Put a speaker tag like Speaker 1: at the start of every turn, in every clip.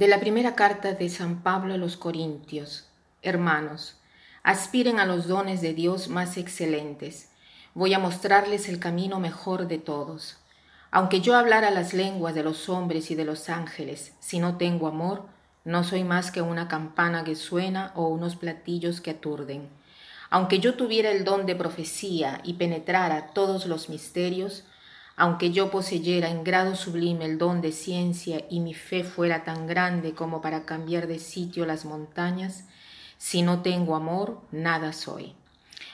Speaker 1: De la primera carta de San Pablo a los Corintios. Hermanos, aspiren a los dones de Dios más excelentes. Voy a mostrarles el camino mejor de todos. Aunque yo hablara las lenguas de los hombres y de los ángeles, si no tengo amor, no soy más que una campana que suena o unos platillos que aturden. Aunque yo tuviera el don de profecía y penetrara todos los misterios, aunque yo poseyera en grado sublime el don de ciencia y mi fe fuera tan grande como para cambiar de sitio las montañas, si no tengo amor, nada soy.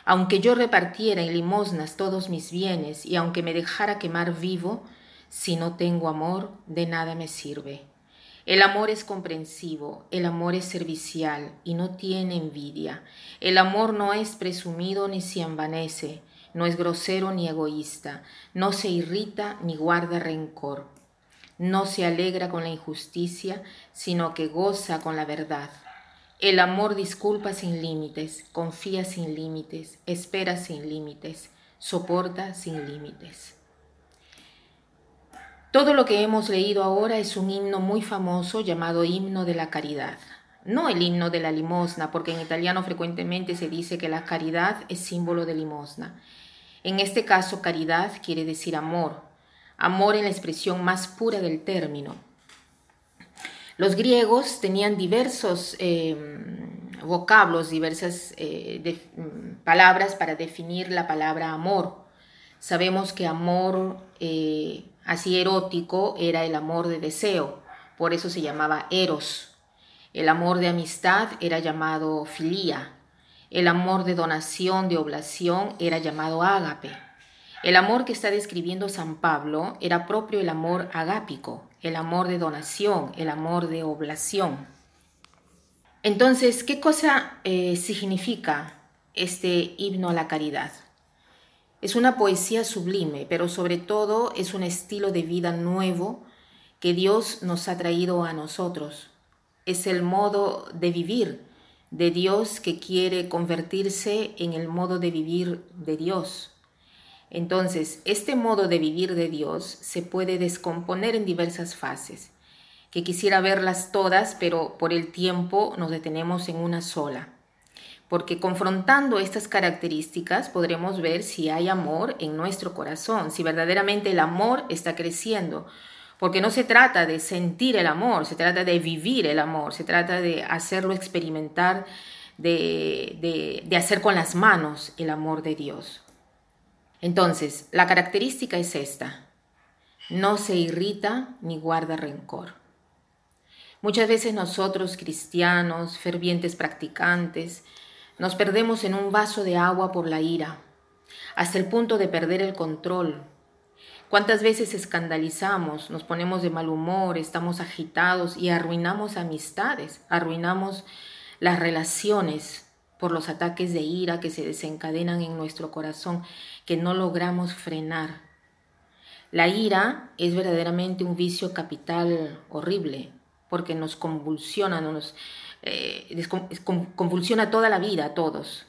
Speaker 1: Aunque yo repartiera en limosnas todos mis bienes y aunque me dejara quemar vivo, si no tengo amor, de nada me sirve. El amor es comprensivo, el amor es servicial y no tiene envidia. El amor no es presumido ni se envanece no es grosero ni egoísta, no se irrita ni guarda rencor, no se alegra con la injusticia, sino que goza con la verdad. El amor disculpa sin límites, confía sin límites, espera sin límites, soporta sin límites. Todo lo que hemos leído ahora es un himno muy famoso llamado himno de la caridad. No el himno de la limosna, porque en italiano frecuentemente se dice que la caridad es símbolo de limosna. En este caso, caridad quiere decir amor, amor en la expresión más pura del término. Los griegos tenían diversos em, vocablos, diversas eh, palabras para definir la palabra amor. Sabemos que amor eh, así erótico era el amor de deseo, por eso se llamaba eros. El amor de amistad era llamado filía, el amor de donación, de oblación, era llamado ágape. El amor que está describiendo San Pablo era propio el amor agápico, el amor de donación, el amor de oblación. Entonces, ¿qué cosa eh, significa este himno a la caridad? Es una poesía sublime, pero sobre todo es un estilo de vida nuevo que Dios nos ha traído a nosotros. Es el modo de vivir de Dios que quiere convertirse en el modo de vivir de Dios. Entonces, este modo de vivir de Dios se puede descomponer en diversas fases, que quisiera verlas todas, pero por el tiempo nos detenemos en una sola. Porque confrontando estas características podremos ver si hay amor en nuestro corazón, si verdaderamente el amor está creciendo, porque no se trata de sentir el amor, se trata de vivir el amor, se trata de hacerlo experimentar, de, de, hacer con las manos el amor de Dios. Entonces, la característica es esta, no se irrita ni guarda rencor. Muchas veces nosotros, cristianos, fervientes practicantes, nos perdemos en un vaso de agua por la ira, hasta el punto de perder el control, ¿Cuántas veces escandalizamos, nos ponemos de mal humor, estamos agitados y arruinamos amistades, arruinamos las relaciones por los ataques de ira que se desencadenan en nuestro corazón, que no logramos frenar? La ira es verdaderamente un vicio capital horrible, porque nos convulsiona, nos eh, convulsiona toda la vida a todos.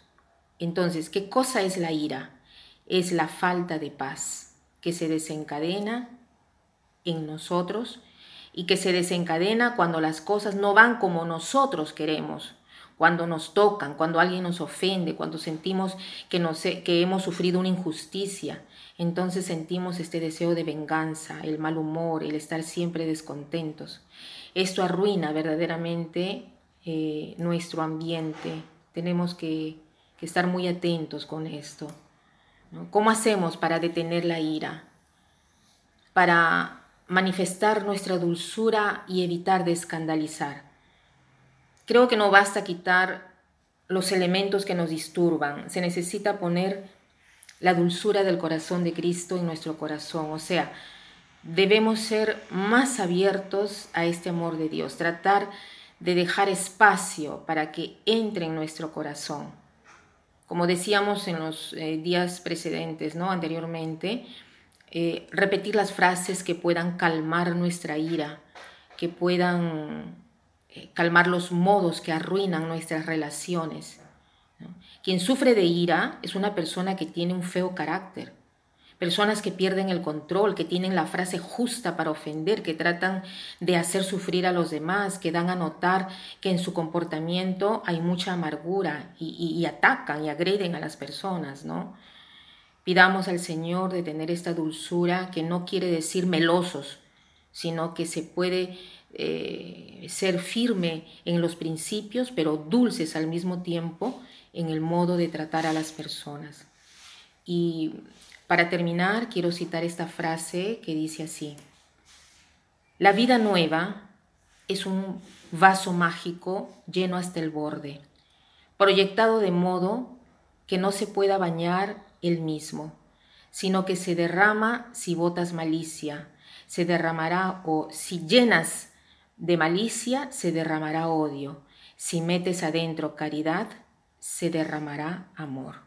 Speaker 1: Entonces, ¿qué cosa es la ira? Es la falta de paz que se desencadena en nosotros y que se desencadena cuando las cosas no van como nosotros queremos, cuando nos tocan, cuando alguien nos ofende, cuando sentimos que, que hemos sufrido una injusticia. Entonces sentimos este deseo de venganza, el mal humor, el estar siempre descontentos. Esto arruina verdaderamente eh, nuestro ambiente. Tenemos que estar muy atentos con esto. ¿Cómo hacemos para detener la ira? Para manifestar nuestra dulzura y evitar de escandalizar. Creo que no basta quitar los elementos que nos disturban, se necesita poner la dulzura del corazón de Cristo en nuestro corazón, o sea, debemos ser más abiertos a este amor de Dios, tratar de dejar espacio para que entre en nuestro corazón como decíamos en los eh, días precedentes, ¿no? anteriormente, eh, repetir las frases que puedan calmar nuestra ira, que puedan eh, calmar los modos que arruinan nuestras relaciones. Quien sufre de ira es una persona que tiene un feo carácter, Personas que pierden el control, que tienen la frase justa para ofender, que tratan de hacer sufrir a los demás, que dan a notar que en su comportamiento hay mucha amargura y, atacan y agreden a las personas, ¿no? Pidamos al Señor de tener esta dulzura que no quiere decir melosos, sino que se puede eh, ser firme en los principios, pero dulces al mismo tiempo en el modo de tratar a las personas. Y para terminar, quiero citar esta frase que dice así, la vida nueva es un vaso mágico lleno hasta el borde, proyectado de modo que no se pueda bañar el mismo, sino que se derrama si botas malicia, se derramará o si llenas de malicia, se derramará odio, si metes adentro caridad, se derramará amor.